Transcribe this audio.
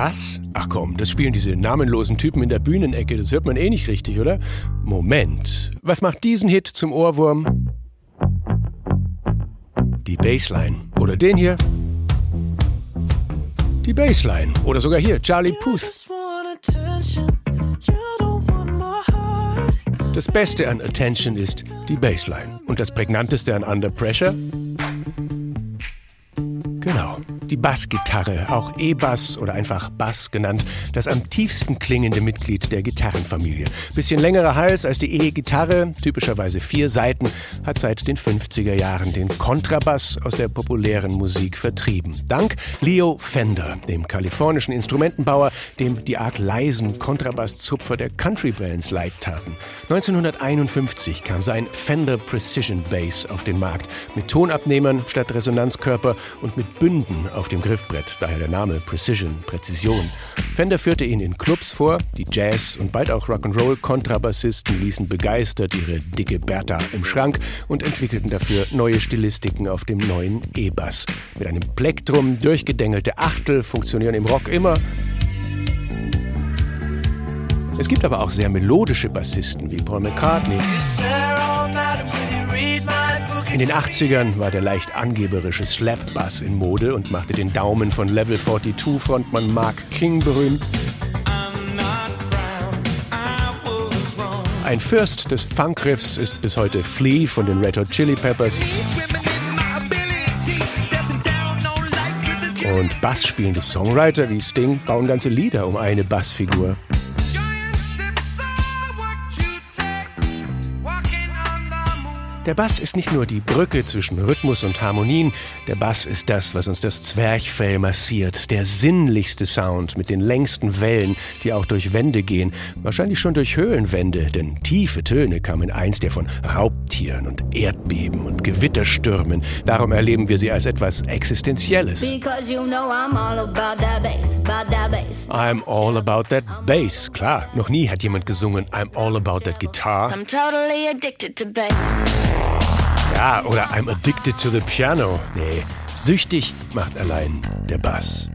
Bass? Ach komm, das spielen diese namenlosen Typen in der Bühnenecke, das hört man eh nicht richtig, oder? Moment, was macht diesen Hit zum Ohrwurm? Die Bassline. Oder den hier? Die Bassline. Oder sogar hier, Charlie Puth. Das Beste an Attention ist die Bassline. Und das Prägnanteste an Under Pressure? Genau die Bassgitarre, auch E-Bass oder einfach Bass genannt, das am tiefsten klingende Mitglied der Gitarrenfamilie. Bisschen längerer Hals als die E-Gitarre, typischerweise vier Seiten, hat seit den 50er Jahren den Kontrabass aus der populären Musik vertrieben. Dank Leo Fender, dem kalifornischen Instrumentenbauer, dem die arg leisen Kontrabasszupfer der Country Bands leid taten. 1951 kam sein Fender Precision Bass auf den Markt mit Tonabnehmern statt Resonanzkörper und mit Bünden auf dem Griffbrett, daher der Name Precision, Präzision. Fender führte ihn in Clubs vor, die Jazz- und bald auch Rock'n'Roll-Kontrabassisten ließen begeistert ihre dicke Bertha im Schrank und entwickelten dafür neue Stilistiken auf dem neuen E-Bass. Mit einem Plektrum durchgedängelte Achtel funktionieren im Rock immer es gibt aber auch sehr melodische Bassisten wie Paul McCartney. In den 80ern war der leicht angeberische Slap-Bass in Mode und machte den Daumen von Level 42 Frontmann Mark King berühmt. Ein Fürst des Funkriffs ist bis heute Flea von den Red Hot Chili Peppers. Und Bass spielende Songwriter wie Sting bauen ganze Lieder um eine Bassfigur. Der Bass ist nicht nur die Brücke zwischen Rhythmus und Harmonien, der Bass ist das, was uns das Zwerchfell massiert, der sinnlichste Sound mit den längsten Wellen, die auch durch Wände gehen, wahrscheinlich schon durch Höhlenwände, denn tiefe Töne kamen einst ja von Raubtieren und Erdbeben und Gewitterstürmen. Darum erleben wir sie als etwas Existenzielles. You know I'm, all bass, bass. I'm all about that bass. Klar, noch nie hat jemand gesungen I'm all about that guitar. I'm totally addicted to bass. Ja, oder I'm addicted to the piano. Nee, süchtig macht allein der Bass.